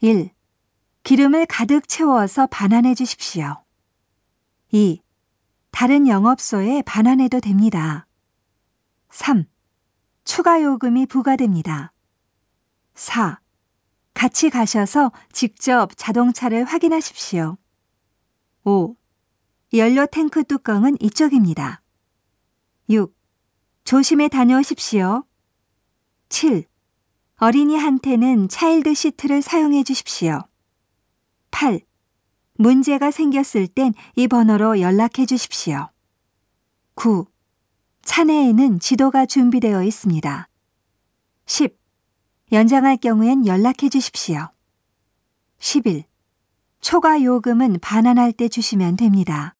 1. 기름을 가득 채워서 반환해 주십시오. 2. 다른 영업소에 반환해도 됩니다. 3. 추가 요금이 부과됩니다. 4. 같이 가셔서 직접 자동차를 확인하십시오. 5. 연료 탱크 뚜껑은 이쪽입니다. 6. 조심히 다녀오십시오. 7. 어린이한테는 차일드 시트를 사용해 주십시오. 8. 문제가 생겼을 땐 이 번호로 연락해 주십시오. 9. 차내에는 지도가 준비되어 있습니다. 10. 연장할 경우엔 연락해 주십시오. 11. 초과 요금은 반환할 때 주시면 됩니다.